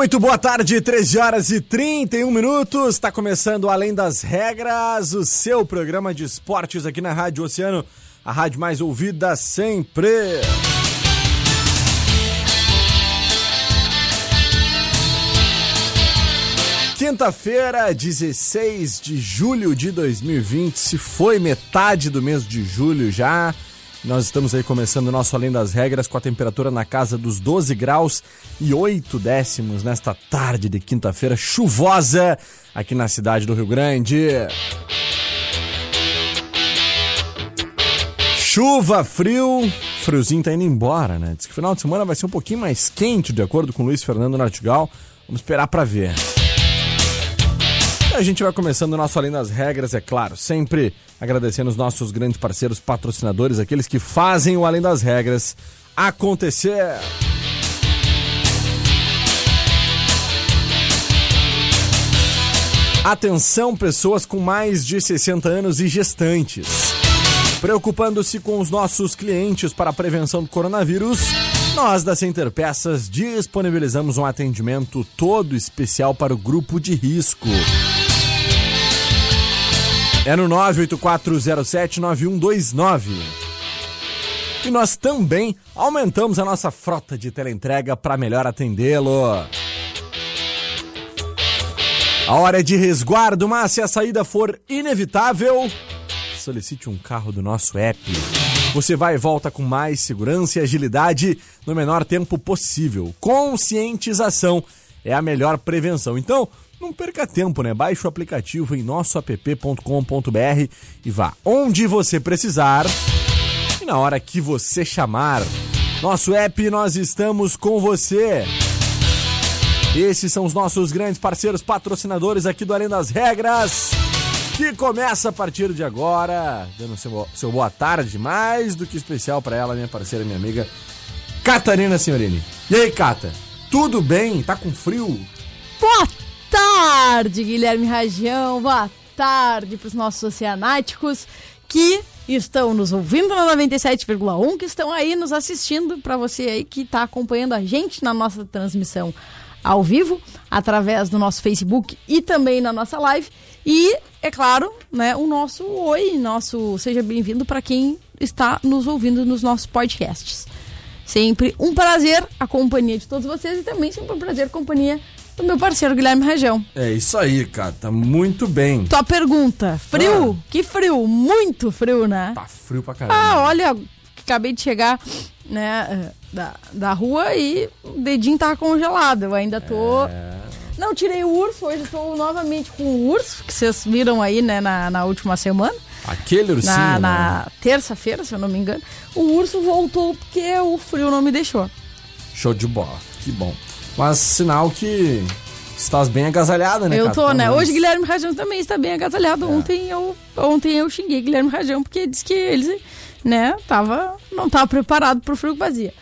Muito boa tarde, 13 horas e 31 minutos. Está começando Além das Regras, o seu programa de esportes aqui na Rádio Oceano, a rádio mais ouvida sempre. Quinta-feira, 16 de julho de 2020, se foi metade do mês de julho já. Nós estamos aí começando o nosso Além das Regras com a temperatura na casa dos 12 graus e 8 décimos nesta tarde de quinta-feira chuvosa aqui na cidade do Rio Grande. Chuva, frio, friozinho tá indo embora, né? Diz que o final de semana vai ser um pouquinho mais quente, de acordo com o Luiz Fernando Nartigal. Vamos esperar para ver. A gente vai começando o nosso Além das Regras, é claro, sempre agradecendo os nossos grandes parceiros patrocinadores, aqueles que fazem o Além das Regras acontecer. Atenção, pessoas com mais de 60 anos e gestantes. Preocupando-se com os nossos clientes para a prevenção do coronavírus, nós da Center Peças disponibilizamos um atendimento todo especial para o grupo de risco. É no 984079129. E nós também aumentamos a nossa frota de teleentrega para melhor atendê-lo. A hora é de resguardo, mas se a saída for inevitável, solicite um carro do nosso app. Você vai e volta com mais segurança e agilidade no menor tempo possível. Conscientização é a melhor prevenção. Então, não perca tempo, né? Baixe o aplicativo em nossoapp.com.br e vá onde você precisar e na hora que você chamar. Nosso app, nós estamos com você. Esses são os nossos grandes parceiros patrocinadores aqui do Além das Regras, que começa a partir de agora, dando seu, seu boa tarde, mais do que especial para ela, minha parceira, minha amiga Catarina Senhorini. E aí, Cata? Tudo bem? Tá com frio? Boa tarde, Guilherme Ragião. Boa tarde para os nossos oceanáticos que estão nos ouvindo na 97,1, que estão aí nos assistindo, para você aí que está acompanhando a gente na nossa transmissão ao vivo, através do nosso Facebook e também na nossa live. E, é claro, né, o nosso oi, nosso seja bem-vindo para quem está nos ouvindo nos nossos podcasts. Sempre um prazer a companhia de todos vocês e também sempre um prazer a companhia do meu parceiro Guilherme Região. É isso aí, cara. Tá muito bem. Tua pergunta, frio? Ah. Que frio? Muito frio, né? Tá frio pra caramba. Ah, olha, acabei de chegar, né, da, da rua e o dedinho tava congelado. Eu ainda tô... É... Não, tirei o urso, hoje estou novamente com o urso, que vocês viram aí, né, na, na última semana. Aquele ursinho, Na, né? na terça-feira, se eu não me engano. O urso voltou porque o frio não me deixou. Show de bola, que bom. Mas sinal que estás bem agasalhada, né, Eu cara? tô, Pelo né? menos. Hoje Guilherme Rajão também está bem agasalhado. É. Ontem, eu, ontem eu xinguei Guilherme Rajão porque disse que ele, né, tava, não tava preparado pro frio que fazia.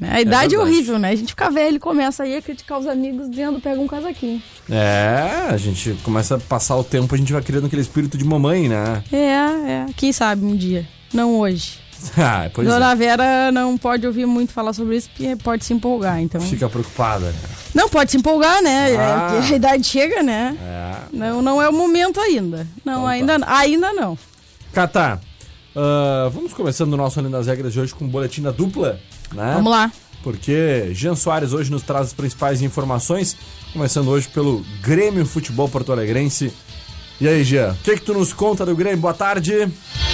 Né? A idade é, verdade. horrível, né? A gente fica velho e começa aí a criticar os amigos dizendo pega um casaquinho. É, a gente começa a passar o tempo, a gente vai criando aquele espírito de mamãe, né? É, é. Quem sabe um dia. Não hoje. ah, pois Dona é. Vera não pode ouvir muito falar sobre isso porque pode se empolgar, então. Fica preocupada. Não, pode se empolgar, né? É, Ah. a idade chega, né? É. Não, não é o momento ainda. Não, Então tá. ainda, ainda não. Catar, ah, vamos começando o nosso Além das Regras de hoje com boletim da dupla, né? Vamos lá. porque Jean Soares hoje nos traz as principais informações, começando hoje pelo Grêmio Futebol Porto Alegrense. E aí, Jean, o que, que tu nos conta do Grêmio? Boa tarde.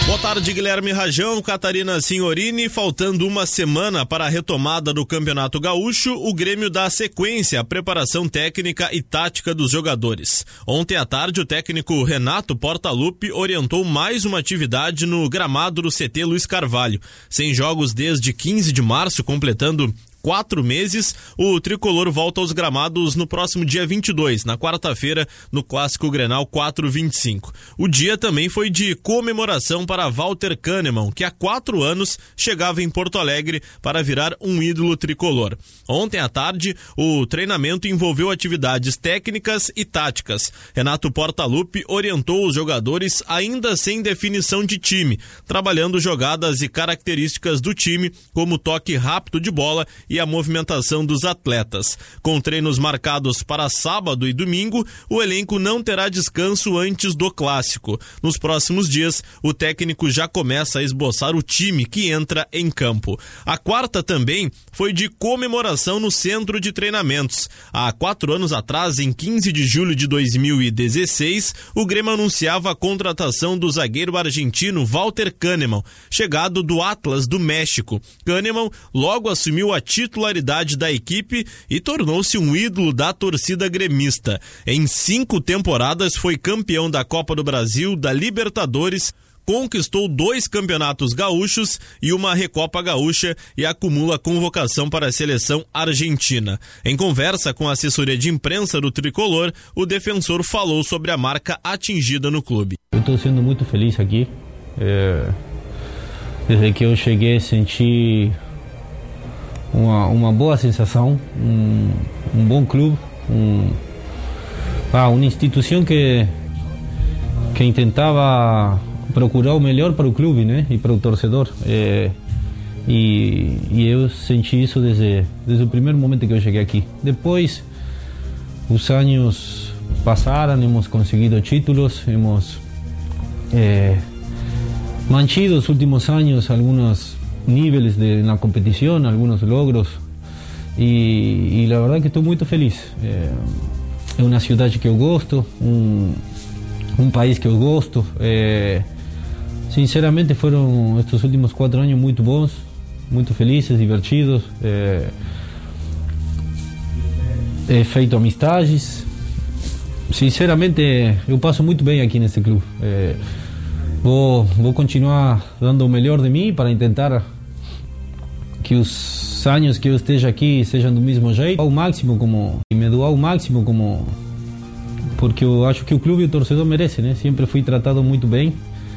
Boa tarde, Guilherme Rajão, Catarina Signorini. Faltando uma semana para a retomada do Campeonato Gaúcho, o Grêmio dá sequência à preparação técnica e tática dos jogadores. Ontem à tarde, o técnico Renato Portaluppi orientou mais uma atividade no gramado do CT Luiz Carvalho. Sem jogos desde 15 de março, completando quatro meses, o tricolor volta aos gramados no próximo dia 22, na quarta-feira, no Clássico Grenal 425. O dia também foi de comemoração para Walter Kahneman, que há quatro anos chegava em Porto Alegre para virar um ídolo tricolor. Ontem à tarde, o treinamento envolveu atividades técnicas e táticas. Renato Portaluppi orientou os jogadores ainda sem definição de time, trabalhando jogadas e características do time, como toque rápido de bola e a movimentação dos atletas. Com treinos marcados para sábado e domingo, o elenco não terá descanso antes do clássico. Nos próximos dias, o técnico já começa a esboçar o time que entra em campo. A quarta também foi de comemoração no centro de treinamentos. Há quatro anos atrás, em 15 de julho de 2016, o Grêmio anunciava a contratação do zagueiro argentino Walter Kahneman, chegado do Atlas do México. Kahneman logo assumiu a titularidade da equipe e tornou-se um ídolo da torcida gremista. Em cinco temporadas foi campeão da Copa do Brasil, da Libertadores, conquistou dois campeonatos gaúchos e uma Recopa Gaúcha e acumula convocação para a seleção argentina. Em conversa com a assessoria de imprensa do tricolor, o defensor falou sobre a marca atingida no clube. Eu estou sendo muito feliz aqui. É... Desde que eu cheguei, senti uma, uma boa sensação, um, um bom clube, um, ah, uma instituição que, que tentava procurar o melhor para o clube né, e para o torcedor. É, e, e, eu senti isso desde, desde o primeiro momento que eu cheguei aqui. Depois, os anos passaram, hemos conseguido títulos, hemos é, mantido os últimos anos algumas niveles de, en la competición, algunos logros y, y la verdad que estoy muy feliz. Eh, es una ciudad que eu gosto, un, un país que eu gosto. Eh, sinceramente fueron estos últimos cuatro años muy bons, muy felices, divertidos. Eh, he feito amistades. Sinceramente, eu passo muito bem aqui nesse clube. Eh, vou continuar dando o melhor de mim para tentar que os anos que eu esteja aqui sejam do mesmo jeito, ao máximo como e me doar ao máximo como porque eu acho que o clube e o torcedor merece, né? Sempre fui tratado muito bem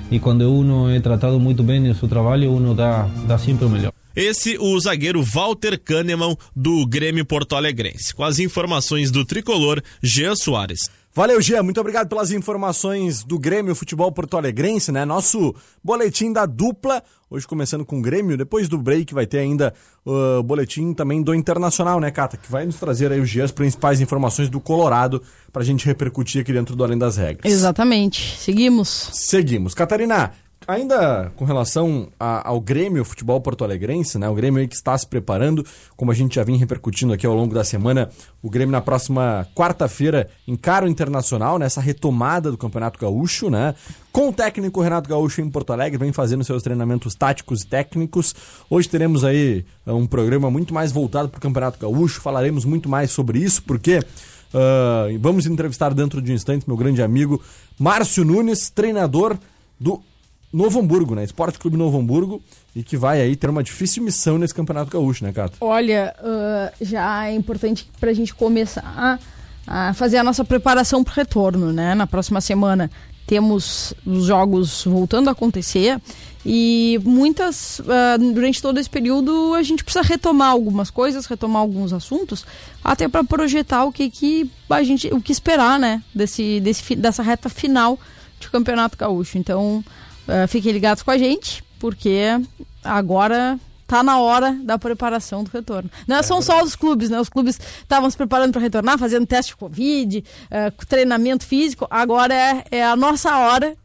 e quando uno é tratado muito bem no seu trabalho, uno dá dá sempre o melhor. Esse o zagueiro Walter Kahneman do Grêmio Porto Alegrense. Com as informações do tricolor Jean Soares. Valeu, Gia. Muito obrigado pelas informações do Grêmio Futebol Porto Alegrense, né? Nosso boletim da dupla. Hoje começando com o Grêmio. Depois do break vai ter ainda o uh, boletim também do Internacional, né, Cata? Que vai nos trazer aí, o Gia, as principais informações do Colorado pra gente repercutir aqui dentro do Além das Regras. Exatamente. Seguimos. Seguimos. Catarina, Ainda com relação a, ao Grêmio Futebol Porto Alegrense, né? O Grêmio que está se preparando, como a gente já vinha repercutindo aqui ao longo da semana, o Grêmio na próxima quarta-feira encara o Internacional nessa retomada do Campeonato Gaúcho, né? Com o técnico Renato Gaúcho em Porto Alegre, vem fazendo seus treinamentos táticos e técnicos. Hoje teremos aí uh, um programa muito mais voltado para o Campeonato Gaúcho, falaremos muito mais sobre isso, porque uh, vamos entrevistar dentro de um instante meu grande amigo Márcio Nunes, treinador do Novo Hamburgo, né? Esporte Clube Novo Hamburgo, e que vai aí ter uma difícil missão nesse Campeonato Gaúcho, né, Cato? Olha, uh, já é importante para a gente começar a fazer a nossa preparação para o retorno, né? Na próxima semana temos os jogos voltando a acontecer e muitas, uh, durante todo esse período, a gente precisa retomar algumas coisas, retomar alguns assuntos, até para projetar o que, que a gente, o que esperar, né? Desse, desse, dessa reta final de Campeonato Gaúcho. Então, Uh, fiquem ligados com a gente, porque agora tá na hora da preparação do retorno. Não é são só os clubes, né? Os clubes estavam se preparando para retornar, fazendo teste de Covid, uh, treinamento físico. Agora é, é, a nossa hora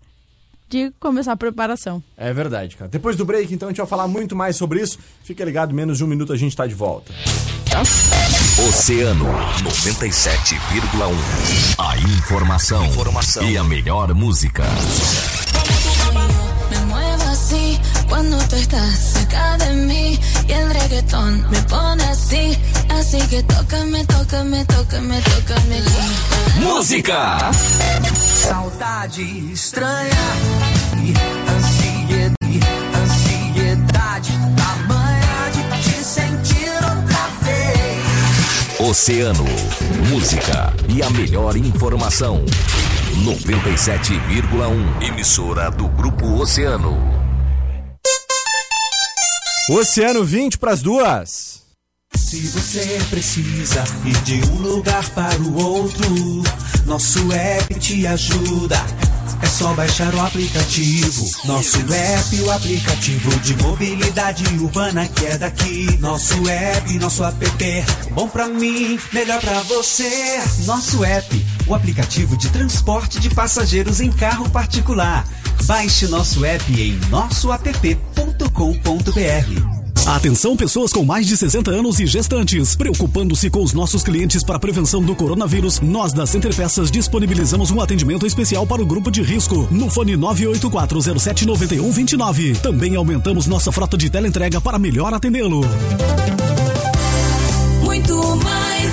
de começar a preparação. É verdade, cara. Depois do break, então, a gente vai falar muito mais sobre isso. Fica ligado, menos de um minuto a gente tá de volta. Oceano 97,1. A informação, informação e a melhor música. Cuando tú estás cerca de mí y el reggaetón me pone así, así que tócame, tócame, tócame, tócame. Música! Saudade estranha e ansiedade, ansiedade tamanha de te sentir outra vez. Oceano, música e a melhor informação. 97,1. Emissora do Grupo Oceano. Oceano 20 pras duas. Se você precisa ir de um lugar para o outro, nosso app te ajuda. É só baixar o aplicativo. Nosso app, o aplicativo de mobilidade urbana que é daqui. Nosso app, nosso app, bom pra mim, melhor pra você. Nosso app, o aplicativo de transporte de passageiros em carro particular. Baixe nosso app em nossoapp.com.br. Atenção pessoas com mais de 60 anos e gestantes. Preocupando-se com os nossos clientes para a prevenção do coronavírus, nós da Center Peças disponibilizamos um atendimento especial para o grupo de risco no fone 984079129. Também aumentamos nossa frota de teleentrega para melhor atendê-lo. Muito mais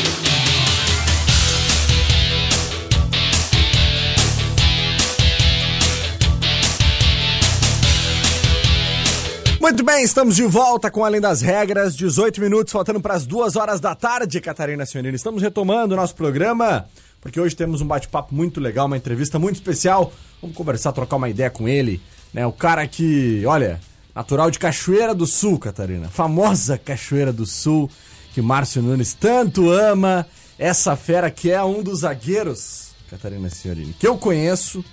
Muito bem, estamos de volta com Além das Regras, 18 minutos, faltando para as duas horas da tarde, Catarina Sionini. Estamos retomando o nosso programa, porque hoje temos um bate-papo muito legal, uma entrevista muito especial. Vamos conversar, trocar uma ideia com ele, né? O cara que, olha, natural de Cachoeira do Sul, Catarina. Famosa Cachoeira do Sul, que Márcio Nunes tanto ama. Essa fera que é um dos zagueiros, Catarina Senhorini, que eu conheço,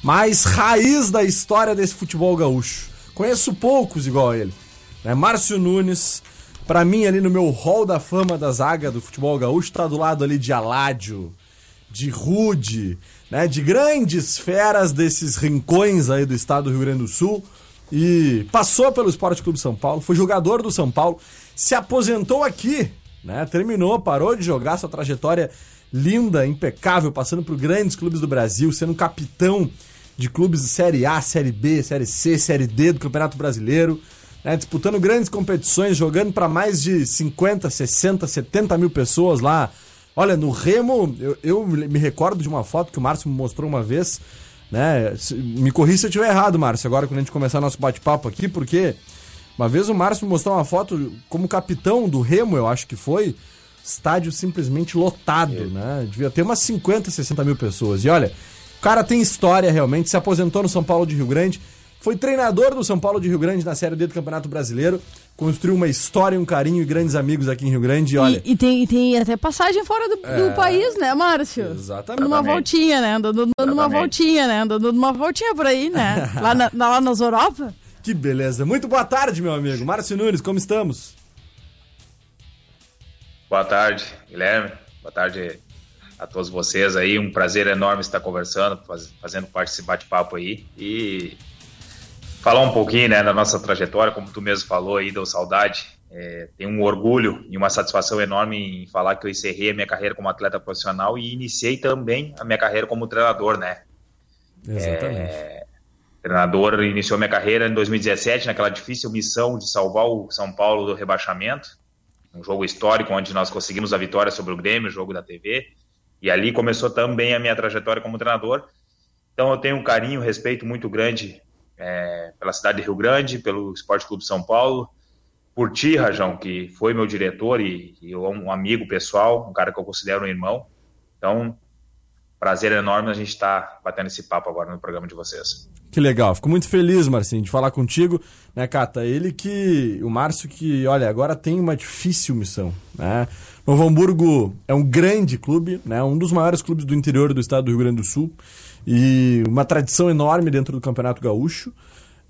mais raiz da história desse futebol gaúcho. Conheço poucos igual a ele. Né? Márcio Nunes, pra mim ali no meu hall da fama da zaga do futebol gaúcho, tá do lado ali de Aládio, de Rude, né? de grandes feras desses rincões aí do estado do Rio Grande do Sul. E passou pelo Esporte Clube São Paulo, foi jogador do São Paulo, se aposentou aqui, né? Terminou, parou de jogar sua trajetória linda, impecável, passando por grandes clubes do Brasil, sendo capitão de clubes de Série A, Série B, Série C, Série D do Campeonato Brasileiro, né, disputando grandes competições, jogando para mais de 50, 60, 70 mil pessoas lá. Olha, no Remo, eu, eu me recordo de uma foto que o Márcio me mostrou uma vez, né? Me corri se eu estiver errado, Márcio, agora quando a gente começar nosso bate-papo aqui, porque uma vez o Márcio me mostrou uma foto como capitão do Remo, eu acho que foi, estádio simplesmente lotado, né? Devia ter umas 50, 60 mil pessoas. E olha, o cara tem história realmente, se aposentou no São Paulo de Rio Grande, foi treinador do São Paulo de Rio Grande na Série D do Campeonato Brasileiro, construiu uma história, um carinho e grandes amigos aqui em Rio Grande. E olha, E, e tem, e tem até passagem fora do, do país, né, Márcio? Exatamente. Dando uma voltinha, né? Dando, dando uma voltinha, né? Dando uma voltinha por aí, né? Lá, na, lá nas Europa. que beleza. Muito boa tarde, meu amigo. Márcio Nunes, como estamos? Boa tarde, Guilherme. Boa tarde a todos vocês aí. Um prazer enorme estar conversando, faz- fazendo parte desse bate-papo aí. E falar um pouquinho né, da nossa trajetória, como tu mesmo falou aí, deu saudade. É, tenho um orgulho e uma satisfação enorme em falar que eu encerrei a minha carreira como atleta profissional e iniciei também a minha carreira como treinador, né? Exatamente. O treinador iniciou minha carreira em 2017, naquela difícil missão de salvar o São Paulo do rebaixamento. Um jogo histórico onde nós conseguimos a vitória sobre o Grêmio, jogo da TV. E ali começou também a minha trajetória como treinador. Então eu tenho um carinho, um respeito muito grande é, pela cidade de Rio Grande, pelo Esporte Clube São Paulo, por ti, Rajão, que foi meu diretor e, e um amigo pessoal, um cara que eu considero um irmão. Então, prazer enorme a gente estar tá batendo esse papo agora no programa de vocês. Que legal, fico muito feliz, Marcinho, de falar contigo, né, Cata? Ele que, o Márcio que, olha, agora tem uma difícil missão, né? Novo Hamburgo é um grande clube, né? Um dos maiores clubes do interior do estado do Rio Grande do Sul e uma tradição enorme dentro do Campeonato Gaúcho,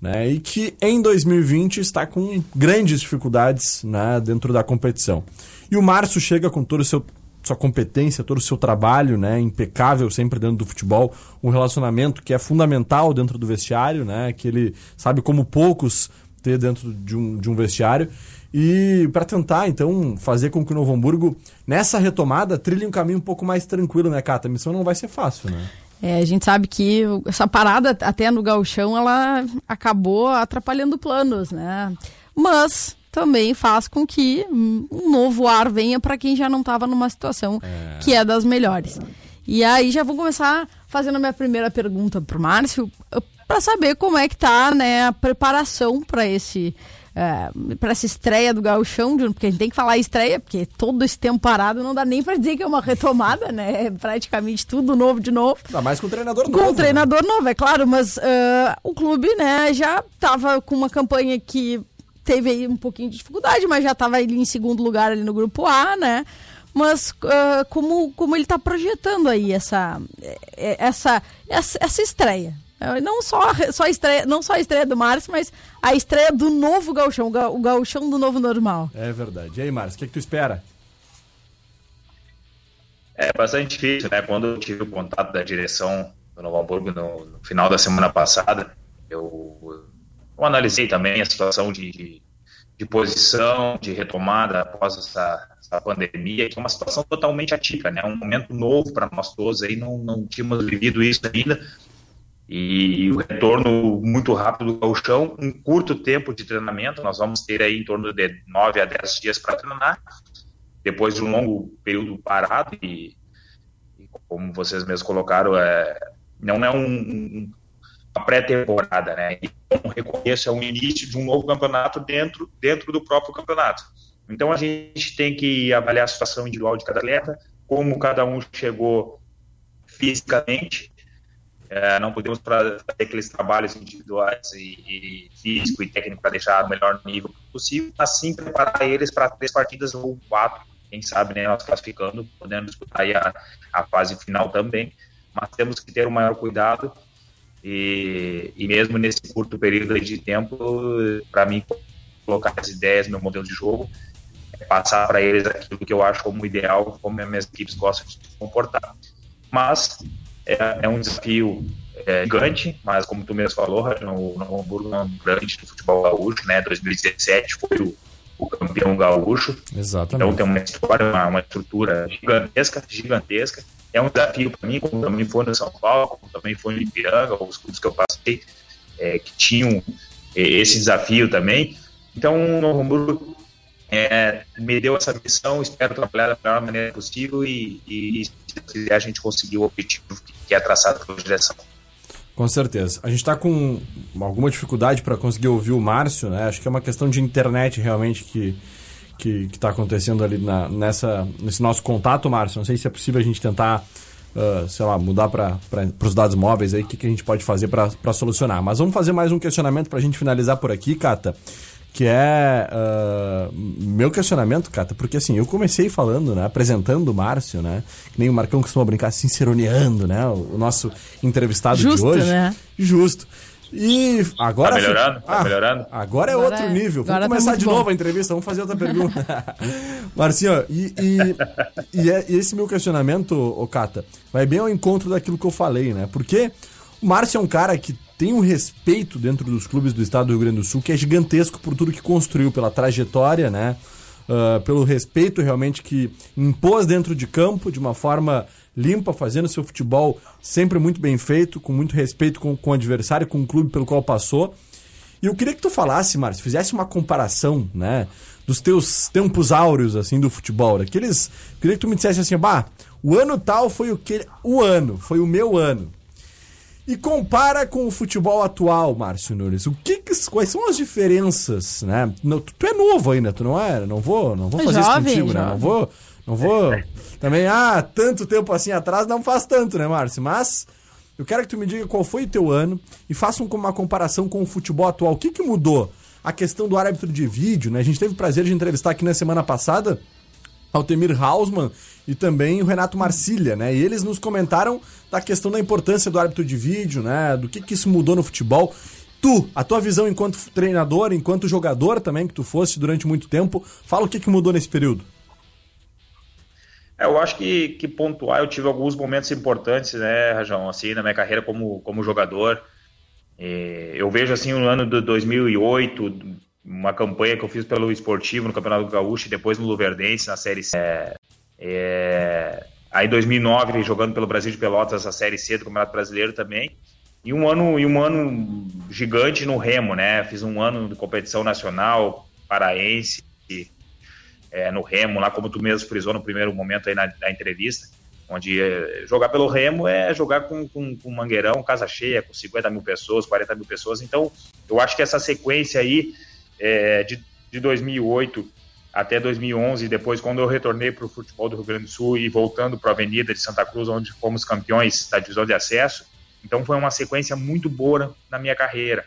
né? E que em 2020 está com grandes dificuldades, né, dentro da competição. E o Márcio chega com todo o seu sua competência, todo o seu trabalho, né, impecável sempre dentro do futebol, um relacionamento que é fundamental dentro do vestiário, né, que ele sabe como poucos ter dentro de um, de um vestiário e para tentar então fazer com que o Novo Hamburgo nessa retomada trilhe um caminho um pouco mais tranquilo, né, Cata? A missão não vai ser fácil, né? É, a gente sabe que essa parada até no gauchão ela acabou atrapalhando planos, né? Mas também faz com que um novo ar venha para quem já não estava numa situação é. que é das melhores. E aí já vou começar fazendo a minha primeira pergunta para o Márcio, para saber como é que tá né, a preparação para esse é, para essa estreia do Gauchão, porque a gente tem que falar estreia, porque todo esse tempo parado não dá nem para dizer que é uma retomada, né? É praticamente tudo novo de novo. Ainda mais com um treinador com novo. Com um treinador né? novo, é claro, mas uh, o clube, né, já estava com uma campanha que teve aí um pouquinho de dificuldade, mas já estava ali em segundo lugar ali no grupo A, né? Mas uh, como, como ele está projetando aí essa, eh, essa, essa, essa estreia? Eh, não só, só a estreia, não só a estreia do Márcio, mas a estreia do novo gauchão, o gauchão do novo normal. É verdade. E aí, Márcio, o que, é que tu espera? É bastante difícil, né? Quando eu tive o contato da direção do Novo Hamburgo no, no final da semana passada, eu eu analisei também a situação de, de, de posição, de retomada após essa, essa, pandemia, que é uma situação totalmente atípica, né? Um momento novo para nós todos aí, não, não tínhamos vivido isso ainda. E o retorno muito rápido do gauchão, um curto tempo de treinamento, nós vamos ter aí em torno de 9 a 10 dias para treinar, depois de um longo período parado e, e como vocês mesmos colocaram, é, não é um, um pré-temporada, né? Então, reconheço é o início de um novo campeonato dentro, dentro do próprio campeonato. Então, a gente tem que avaliar a situação individual de cada atleta, como cada um chegou fisicamente. É, não podemos fazer aqueles trabalhos individuais e, e físico e técnico para deixar o melhor nível possível, assim preparar eles para três partidas ou quatro, quem sabe, né, nós classificando, podendo disputar a, a fase final também, mas temos que ter o maior cuidado e, e mesmo nesse curto período de tempo, para mim, colocar as ideias, meu modelo de jogo, é passar para eles aquilo que eu acho como ideal, como as minhas equipes gostam de se comportar. Mas é, é um desafio é, gigante, mas como tu mesmo falou, o Novo Hamburgo é um grande do futebol gaúcho, né? 2017 foi o, o campeão gaúcho. Exatamente. Então tem uma história, uma, uma estrutura gigantesca, gigantesca é um desafio para mim, como também foi no São Paulo, como também foi no Ipiranga, os clubes que eu passei, é, que tinham é, esse desafio também. Então, o Novo Hamburgo é, me deu essa missão, espero trabalhar da melhor maneira possível e, e, se a gente conseguir o objetivo que é traçado pela direção. Com certeza. A gente está com alguma dificuldade para conseguir ouvir o Márcio, né? Acho que é uma questão de internet realmente que que está acontecendo ali na, nessa, nesse nosso contato, Márcio. Não sei se é possível a gente tentar, uh, sei lá, mudar para os dados móveis aí, o que, que a gente pode fazer para solucionar. Mas vamos fazer mais um questionamento para a gente finalizar por aqui, Cata, que é uh, meu questionamento, Cata, porque assim, eu comecei falando, né, apresentando o Márcio, né, que nem o Marcão costuma brincar, sinceroneando, né, o, o nosso entrevistado Justo, de hoje. Né? Justo. E agora. Tá melhorando? Tá ah, melhorando? Agora é agora outro é. nível. Vamos tá começar tá de bom. novo a entrevista, vamos fazer outra pergunta. Marcinho, e, e, e, é, e, esse meu questionamento, Okata, vai bem ao encontro daquilo que eu falei, né? Porque o Márcio é um cara que tem um respeito dentro dos clubes do estado do Rio Grande do Sul que é gigantesco por tudo que construiu, pela trajetória, né? Uh, pelo respeito realmente que impôs dentro de campo de uma forma limpa, fazendo seu futebol sempre muito bem feito, com muito respeito com, com o adversário, com o clube pelo qual passou. E eu queria que tu falasse, Márcio, fizesse uma comparação, né, dos teus tempos áureos, assim, do futebol. Daqueles. Queria que tu me dissesse assim, bah, o ano tal foi o que. O ano, foi o meu ano. E compara com o futebol atual, Márcio Nunes. O que, quais são as diferenças, né? tu, tu, é novo ainda, tu não é? Não vou, não vou fazer jovem, isso contigo, jovem. né? Não vou, não vou Também, ah, tanto tempo assim atrás não faz tanto, né, Márcio? Mas eu quero que tu me diga qual foi o teu ano e faça uma comparação com o futebol atual. O que, que mudou? A questão do árbitro de vídeo, né? A gente teve o prazer de entrevistar aqui na semana passada Altemir Hausmann e também o Renato Marcília, né? E eles nos comentaram da questão da importância do árbitro de vídeo, né? Do que, que isso mudou no futebol. Tu, a tua visão enquanto treinador, enquanto jogador também, que tu fosse durante muito tempo, fala o que, que mudou nesse período. É, eu acho que, que pontuar, eu tive alguns momentos importantes, né, Rajão, assim, na minha carreira como, como jogador. E eu vejo, assim, no ano de 2008, uma campanha que eu fiz pelo Esportivo no Campeonato Gaúcho e depois no Luverdense, na Série C. É, é, aí em 2009, jogando pelo Brasil de Pelotas, a Série C do Campeonato Brasileiro também. E um ano, e um ano gigante no Remo, né? Fiz um ano de competição nacional, paraense, é, no Remo, lá como tu mesmo frisou no primeiro momento aí na, na entrevista, onde é, jogar pelo Remo é jogar com, com, com, Mangueirão, casa cheia, com 50 mil pessoas, 40 mil pessoas. Então, eu acho que essa sequência aí é, de, de 2008 até 2011, depois quando eu retornei para o futebol do Rio Grande do Sul e voltando para a Avenida de Santa Cruz, onde fomos campeões da divisão de acesso, então foi uma sequência muito boa na minha carreira,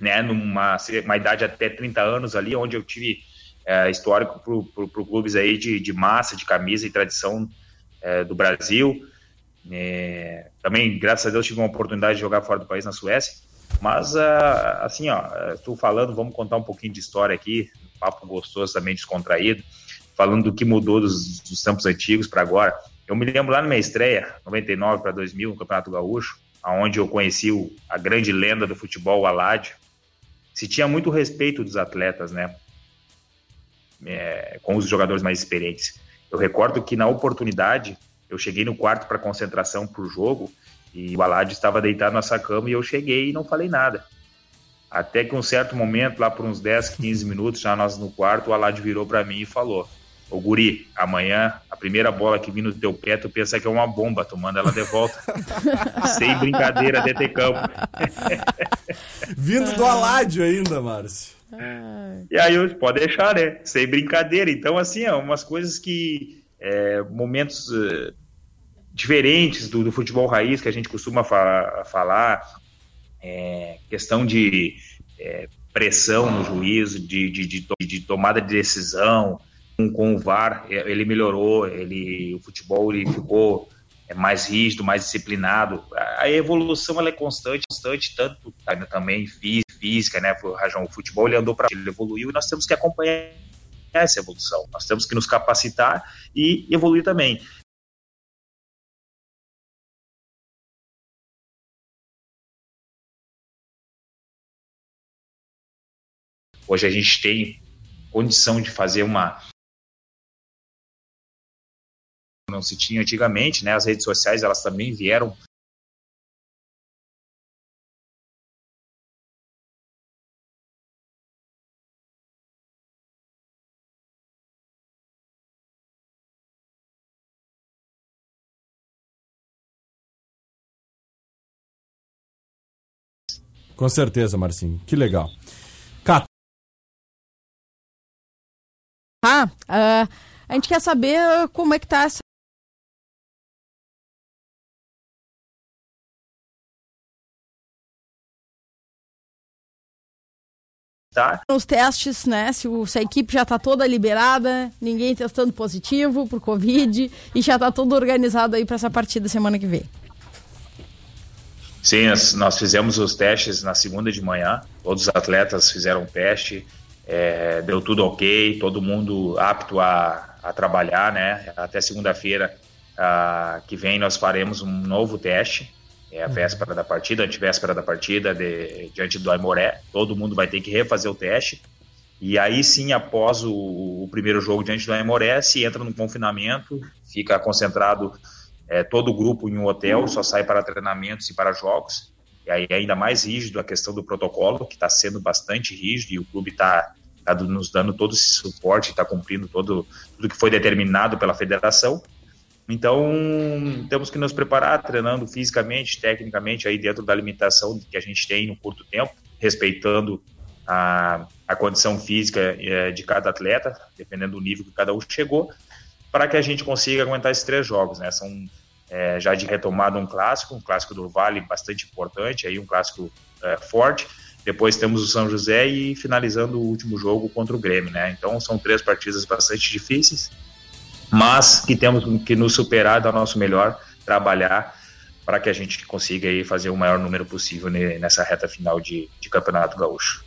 né, numa uma idade até 30 anos ali, onde eu tive é, histórico para clubes aí de, de massa, de camisa e tradição é, do Brasil. É, também, graças a Deus, tive uma oportunidade de jogar fora do país, na Suécia. Mas, ah, assim, ó, estou falando, vamos contar um pouquinho de história aqui, um papo gostoso também, descontraído, falando do que mudou dos, dos tempos antigos para agora. Eu me lembro lá na minha estreia, 99 para 2000, no Campeonato Gaúcho, aonde eu conheci o, a grande lenda do futebol, o Aládio. Se tinha muito respeito dos atletas, né? É, com os jogadores mais experientes. Eu recordo que na oportunidade eu cheguei no quarto para concentração para o jogo e o Alad estava deitado na nossa cama e eu cheguei e não falei nada. Até que um certo momento, lá por uns 10, 15 minutos, já nós no quarto, o Alad virou para mim e falou: Ô Guri, amanhã a primeira bola que vir no teu pé, tu pensa que é uma bomba, tu manda ela de volta. Sem brincadeira de ter campo. Vindo do Aládio ainda, Márcio. E aí, pode deixar, né? Sem brincadeira. Então, assim, é umas coisas que. É, momentos uh, diferentes do, do, futebol raiz que a gente costuma fa falar. É, questão de é, pressão no juízo, de, de, de, de, tomada de decisão. Com, com o VAR, é, ele melhorou, ele, o futebol ele ficou é, mais rígido, mais disciplinado. A evolução ela é constante, constante tanto também física física, né? O futebol ele andou para ele evoluiu e nós temos que acompanhar essa evolução. Nós temos que nos capacitar e evoluir também. Hoje a gente tem condição de fazer uma não se tinha antigamente, né? As redes sociais elas também vieram Com certeza, Marcinho. Que legal. Cato. Ah, uh, a gente quer saber como é que tá essa Tá. Os testes, né? Se, o, se, a equipe já está toda liberada, ninguém testando positivo por Covid e já está tudo organizado aí para essa partida semana que vem. Sim, nós fizemos os testes na segunda de manhã, todos os atletas fizeram o teste, é, deu tudo ok, todo mundo apto a, a trabalhar, né? Até segunda-feira que vem nós faremos um novo teste, é a véspera da partida, antivéspera da partida, de, diante do Aimoré, todo mundo vai ter que refazer o teste, e aí sim, após o, o primeiro jogo diante do Aimoré, se entra no confinamento, fica concentrado é, todo o grupo em um hotel, só sai para treinamentos e para jogos. E aí é ainda mais rígido a questão do protocolo, que está sendo bastante rígido e o clube está tá nos dando todo esse suporte, está cumprindo todo, tudo que foi determinado pela federação. Então, temos que nos preparar, treinando fisicamente, tecnicamente, aí dentro da limitação que a gente tem no curto tempo, respeitando a, a condição física é, de cada atleta, dependendo do nível que cada um chegou, para que a gente consiga aguentar esses três jogos, né? São é, já de retomada um clássico, um clássico do Vale bastante importante, aí um clássico é, forte. Depois temos o São José e finalizando o último jogo contra o Grêmio, né? Então são três partidas bastante difíceis, mas que temos que nos superar, dar nosso melhor, trabalhar para que a gente consiga aí fazer o maior número possível nessa reta final de, de Campeonato Gaúcho.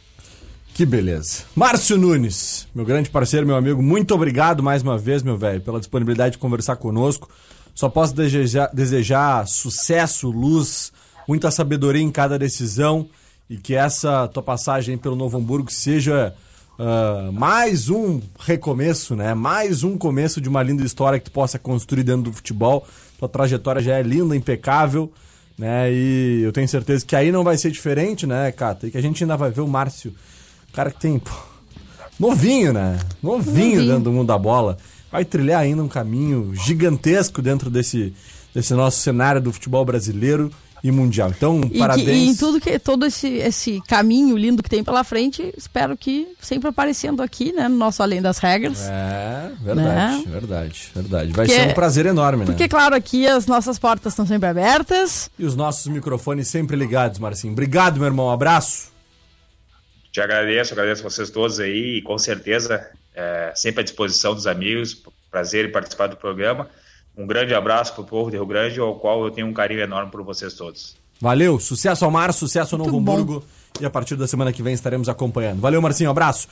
Que beleza. Márcio Nunes, meu grande parceiro, meu amigo, muito obrigado mais uma vez, meu velho, pela disponibilidade de conversar conosco. Só posso desejar, desejar sucesso, luz, muita sabedoria em cada decisão e que essa tua passagem pelo Novo Hamburgo seja uh, mais um recomeço, né? Mais um começo de uma linda história que tu possa construir dentro do futebol. Tua trajetória já é linda, impecável, né? E eu tenho certeza que aí não vai ser diferente, né, Cata? E que a gente ainda vai ver o Márcio, cara que tem pô, novinho, né? Novinho, novinho dentro do mundo da bola. Vai trilhar ainda um caminho gigantesco dentro desse, desse nosso cenário do futebol brasileiro e mundial. Então, e parabéns. Que, e em tudo que todo esse, esse caminho lindo que tem pela frente, espero que sempre aparecendo aqui, né, no nosso Além das Regras. É, verdade, né? verdade, verdade. Vai porque, ser um prazer enorme, porque, né? Porque, claro, aqui as nossas portas estão sempre abertas. E os nossos microfones sempre ligados, Marcinho. Obrigado, meu irmão. Um abraço. Te agradeço, agradeço a vocês todos aí e com certeza é, sempre à disposição dos amigos. Prazer em participar do programa. Um grande abraço para o povo de Rio Grande, ao qual eu tenho um carinho enorme por vocês todos. Valeu, sucesso ao Mar, sucesso ao Novo Hamburgo. E a partir da semana que vem estaremos acompanhando. Valeu, Marcinho, um abraço.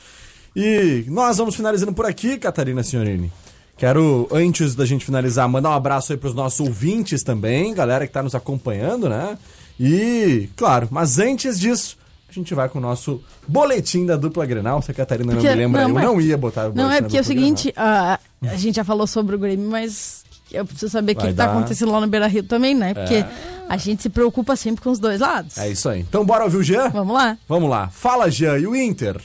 E nós vamos finalizando por aqui, Catarina Signorini. Quero, antes da gente finalizar, mandar um abraço aí para os nossos ouvintes também, galera que está nos acompanhando, né? E, claro, mas antes disso, a gente vai com o nosso boletim da dupla Grenal. Se a Catarina porque, não me lembra, não, eu mas, não ia botar o Não, é porque é o seguinte, a, a gente já falou sobre o Grêmio, mas eu preciso saber o que, está acontecendo lá no Beira Rio também, né? Porque é. a gente se preocupa sempre com os dois lados. É isso aí. Então bora ouvir o Jean? Vamos lá. Vamos lá. Fala, Jean. E o Inter?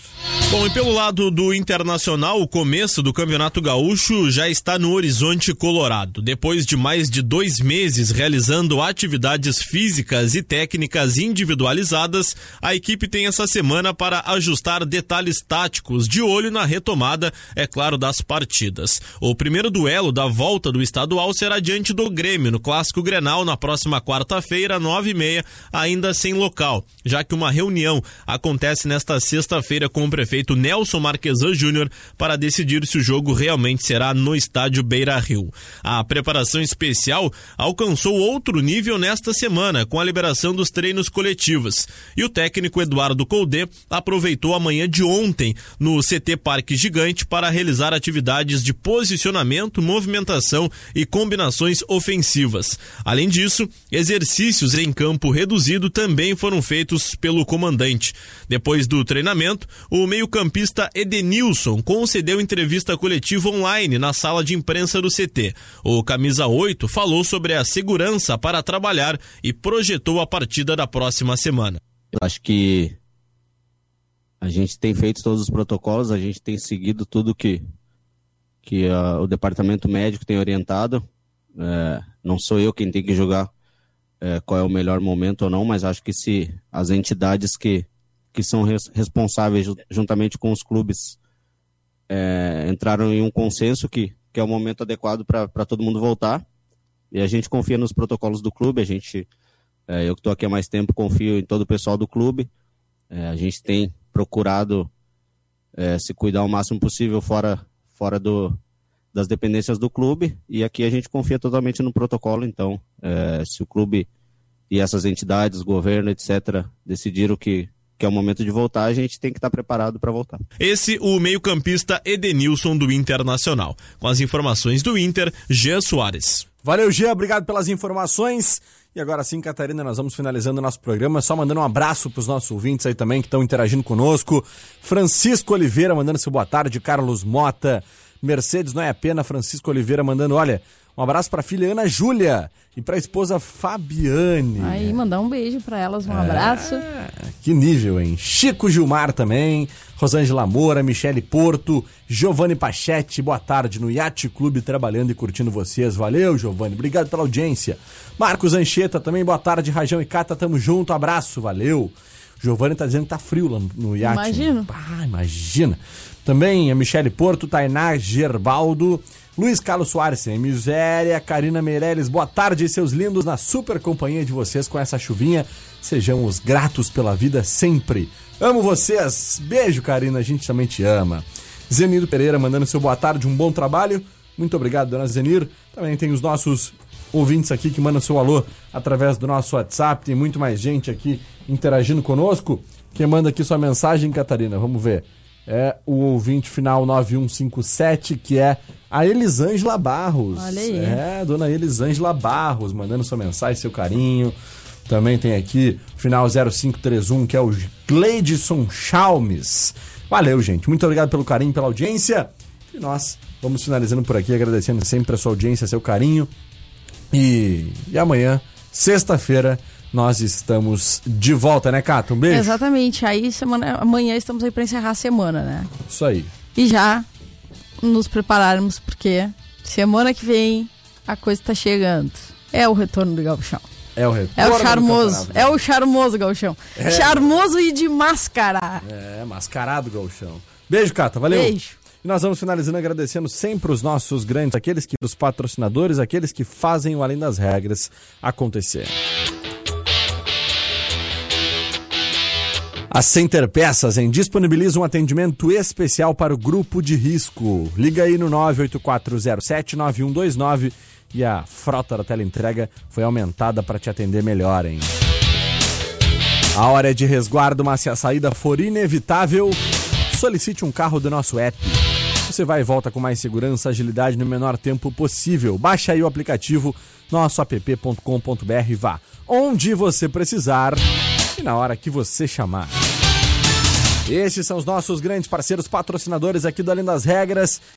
Bom, e pelo lado do Internacional, o começo do Campeonato Gaúcho já está no horizonte colorado. Depois de mais de dois meses realizando atividades físicas e técnicas individualizadas, a equipe tem essa semana para ajustar detalhes táticos de olho na retomada, é claro, das partidas. O primeiro duelo da volta do estadual será diante do Grêmio, no Clássico Grenal, na próxima quarta-feira, nove e meia, ainda sem local, já que uma reunião acontece nesta sexta-feira com o prefeito prefeito Nelson Marquesan Júnior para decidir se o jogo realmente será no estádio Beira Rio. A preparação especial alcançou outro nível nesta semana, com a liberação dos treinos coletivos. E o técnico Eduardo Colde aproveitou a manhã de ontem no CT Parque Gigante para realizar atividades de posicionamento, movimentação e combinações ofensivas. Além disso, exercícios em campo reduzido também foram feitos pelo comandante. Depois do treinamento, o meio meio-campista Edenilson concedeu entrevista coletiva online na sala de imprensa do CT. O camisa 8 falou sobre a segurança para trabalhar e projetou a partida da próxima semana. Eu acho que a gente tem feito todos os protocolos, a gente tem seguido tudo que, que uh, o departamento médico tem orientado. É, não sou eu quem tem que julgar é, qual é o melhor momento ou não, mas acho que se as entidades que, que são res, responsáveis juntamente com os clubes é, entraram em um consenso que, que é o momento adequado para todo mundo voltar. E a gente confia nos protocolos do clube, a gente, é, eu que estou aqui há mais tempo, confio em todo o pessoal do clube. É, a gente tem procurado é, se cuidar o máximo possível fora, fora do, das dependências do clube e aqui a gente confia totalmente no protocolo. Então, é, se o clube e essas entidades, governo, etc., decidiram que que é o momento de voltar, a gente tem que estar preparado para voltar. Esse o meio-campista Edenilson do Internacional. Com as informações do Inter, Jean Soares. Valeu, Jean, obrigado pelas informações. E agora sim, Catarina, nós vamos finalizando o nosso programa. Só mandando um abraço para os nossos ouvintes aí também que estão interagindo conosco. Francisco Oliveira mandando seu boa tarde, Carlos Mota, Mercedes não é a pena, Francisco Oliveira mandando, olha, um abraço para a filha Ana Júlia e para a esposa Fabiane. Aí, mandar um beijo para elas, um é, abraço. Que nível, hein? Chico Gilmar também, Rosângela Moura, Michele Porto, Giovanni Pachetti, boa tarde no Yacht Clube trabalhando e curtindo vocês. Valeu, Giovanni, obrigado pela audiência. Marcos Ancheta também, boa tarde, Rajão e Cata, tamo junto, abraço, valeu. Giovanni tá dizendo que tá frio lá no iate. Imagina. Ah, imagina. Também a Michele Porto, Tainá Gerbaldo, Luiz Carlos Soares, sem miséria, Karina Meirelles, boa tarde, seus lindos, na super companhia de vocês com essa chuvinha. Sejamos gratos pela vida sempre. Amo vocês. Beijo, Karina, a gente também te ama. Zenir Pereira mandando seu boa tarde, um bom trabalho. Muito obrigado, dona Zenir. Também tem os nossos ouvintes aqui que mandam seu alô através do nosso WhatsApp. Tem muito mais gente aqui interagindo conosco. Quem manda aqui sua mensagem, Catarina? Vamos ver. É o ouvinte final 9157, que é a Elisângela Barros. Olha aí. É, dona Elisângela Barros, mandando sua mensagem, seu carinho. Também tem aqui final 0531, que é o Gleidson Chalmes. Valeu, gente. Muito obrigado pelo carinho, pela audiência. E nós vamos finalizando por aqui, agradecendo sempre a sua audiência, seu carinho. E, e amanhã, sexta-feira, nós estamos de volta, né, Cato? Um beijo. Exatamente. Aí semana, amanhã estamos aí para encerrar a semana, né? Isso aí. E já nos prepararmos, porque semana que vem a coisa tá chegando. É o retorno do Gauchão. É o retorno. É o charmoso. É o charmoso Gauchão. É. Charmoso e de máscara. É, mascarado galchão. Beijo, Cata. Valeu. Beijo. E nós vamos finalizando agradecendo sempre os nossos grandes, aqueles que os patrocinadores, aqueles que fazem o Além das Regras acontecer. A Center Peças em disponibiliza um atendimento especial para o grupo de risco. Liga aí no 984079129 e a frota da teleentrega foi aumentada para te atender melhor, hein? A hora é de resguardo, mas se a saída for inevitável, solicite um carro do nosso app. Você vai e volta com mais segurança, agilidade no menor tempo possível. Baixe aí o aplicativo nossoapp.com.br e vá onde você precisar e na hora que você chamar. Esses são os nossos grandes parceiros patrocinadores aqui do Além das Regras